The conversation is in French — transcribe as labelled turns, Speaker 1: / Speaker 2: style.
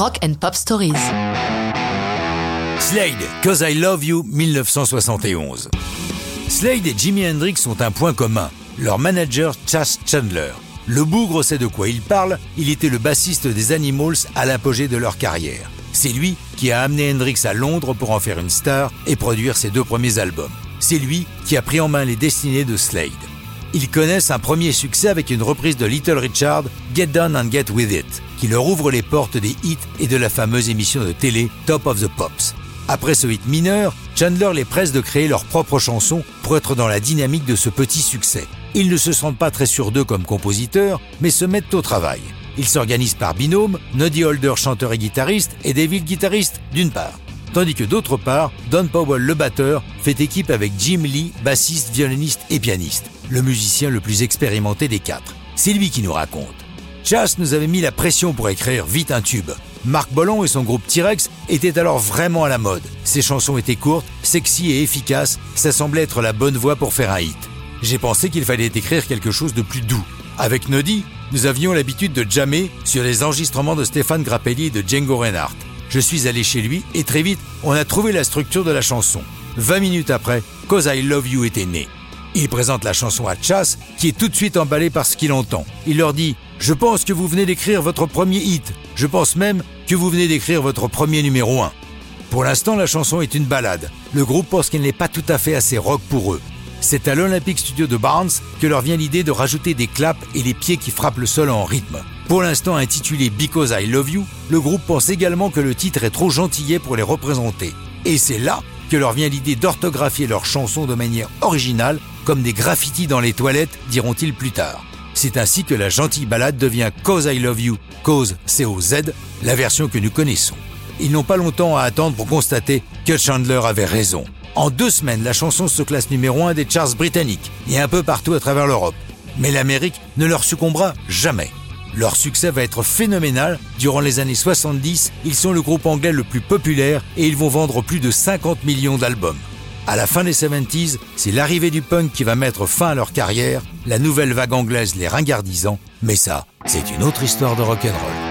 Speaker 1: Rock and Pop Stories.
Speaker 2: Slade, Cause I Love You, 1971. Slade et Jimi Hendrix ont un point commun, leur manager Chas Chandler. Le bougre sait de quoi il parle, il était le bassiste des Animals à l'apogée de leur carrière. C'est lui qui a amené Hendrix à Londres pour en faire une star et produire ses deux premiers albums. C'est lui qui a pris en main les destinées de Slade. Ils connaissent un premier succès avec une reprise de Little Richard, Get Down and Get With It, qui leur ouvre les portes des hits et de la fameuse émission de télé Top of the Pops. Après ce hit mineur, Chandler les presse de créer leur propre chanson pour être dans la dynamique de ce petit succès. Ils ne se sentent pas très sûrs d'eux comme compositeurs, mais se mettent au travail. Ils s'organisent par binôme, Noddy Holder chanteur et guitariste et David guitariste d'une part. Tandis que d'autre part, Don Powell le batteur fait équipe avec Jim Lee, bassiste, violoniste et pianiste, le musicien le plus expérimenté des quatre. C'est lui qui nous raconte. Chas nous avait mis la pression pour écrire vite un tube. Marc Bollon et son groupe T-Rex étaient alors vraiment à la mode. Ses chansons étaient courtes, sexy et efficaces, ça semblait être la bonne voie pour faire un hit. J'ai pensé qu'il fallait écrire quelque chose de plus doux. Avec Noddy, nous avions l'habitude de jammer sur les enregistrements de Stéphane Grappelli et de Django Reinhardt. Je suis allé chez lui et très vite, on a trouvé la structure de la chanson. 20 minutes après, Cause I Love You était né. Il présente la chanson à Chas, qui est tout de suite emballé par ce qu'il entend. Il leur dit Je pense que vous venez d'écrire votre premier hit. Je pense même que vous venez d'écrire votre premier numéro 1. Pour l'instant, la chanson est une balade. Le groupe pense qu'elle n'est pas tout à fait assez rock pour eux. C'est à l'Olympic Studio de Barnes que leur vient l'idée de rajouter des claps et les pieds qui frappent le sol en rythme. Pour l'instant intitulé Because I Love You, le groupe pense également que le titre est trop gentillet pour les représenter. Et c'est là que leur vient l'idée d'orthographier leurs chansons de manière originale, comme des graffitis dans les toilettes, diront-ils plus tard. C'est ainsi que la gentille balade devient Cause I Love You, Cause C-O-Z, la version que nous connaissons. Ils n'ont pas longtemps à attendre pour constater que Chandler avait raison. En deux semaines, la chanson se classe numéro 1 des charts britanniques et un peu partout à travers l'Europe. Mais l'Amérique ne leur succombera jamais. Leur succès va être phénoménal. Durant les années 70, ils sont le groupe anglais le plus populaire et ils vont vendre plus de 50 millions d'albums. À la fin des 70s, c'est l'arrivée du punk qui va mettre fin à leur carrière, la nouvelle vague anglaise les ringardisant, mais ça, c'est une autre histoire de rock'n'roll.